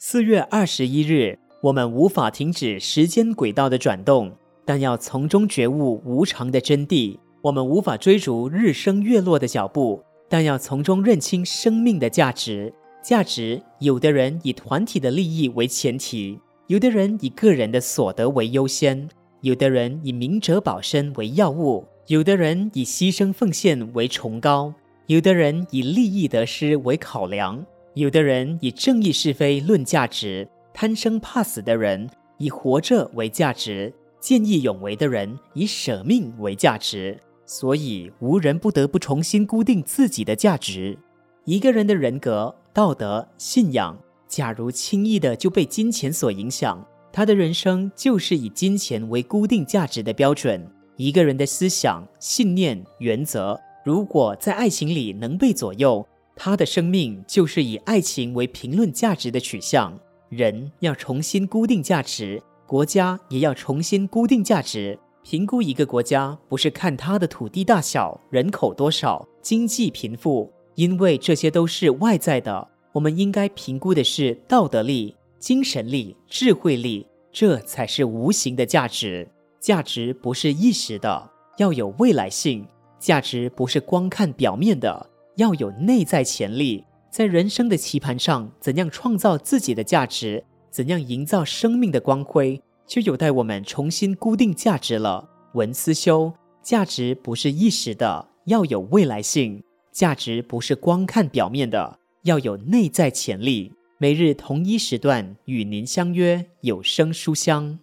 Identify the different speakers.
Speaker 1: 四月二十一日，我们无法停止时间轨道的转动，但要从中觉悟无常的真谛。我们无法追逐日升月落的脚步，但要从中认清生命的价值。价值，有的人以团体的利益为前提，有的人以个人的所得为优先，有的人以明哲保身为要务，有的人以牺牲奉献为崇高，有的人以利益得失为考量，有的人以正义是非论价值。贪生怕死的人以活着为价值，见义勇为的人以舍命为价值。所以，无人不得不重新固定自己的价值。一个人的人格、道德、信仰，假如轻易的就被金钱所影响，他的人生就是以金钱为固定价值的标准。一个人的思想、信念、原则，如果在爱情里能被左右，他的生命就是以爱情为评论价值的取向。人要重新固定价值，国家也要重新固定价值。评估一个国家，不是看它的土地大小、人口多少、经济贫富，因为这些都是外在的。我们应该评估的是道德力、精神力、智慧力，这才是无形的价值。价值不是一时的，要有未来性；价值不是光看表面的，要有内在潜力。在人生的棋盘上，怎样创造自己的价值？怎样营造生命的光辉？就有待我们重新固定价值了。文思修，价值不是一时的，要有未来性；价值不是光看表面的，要有内在潜力。每日同一时段与您相约有声书香。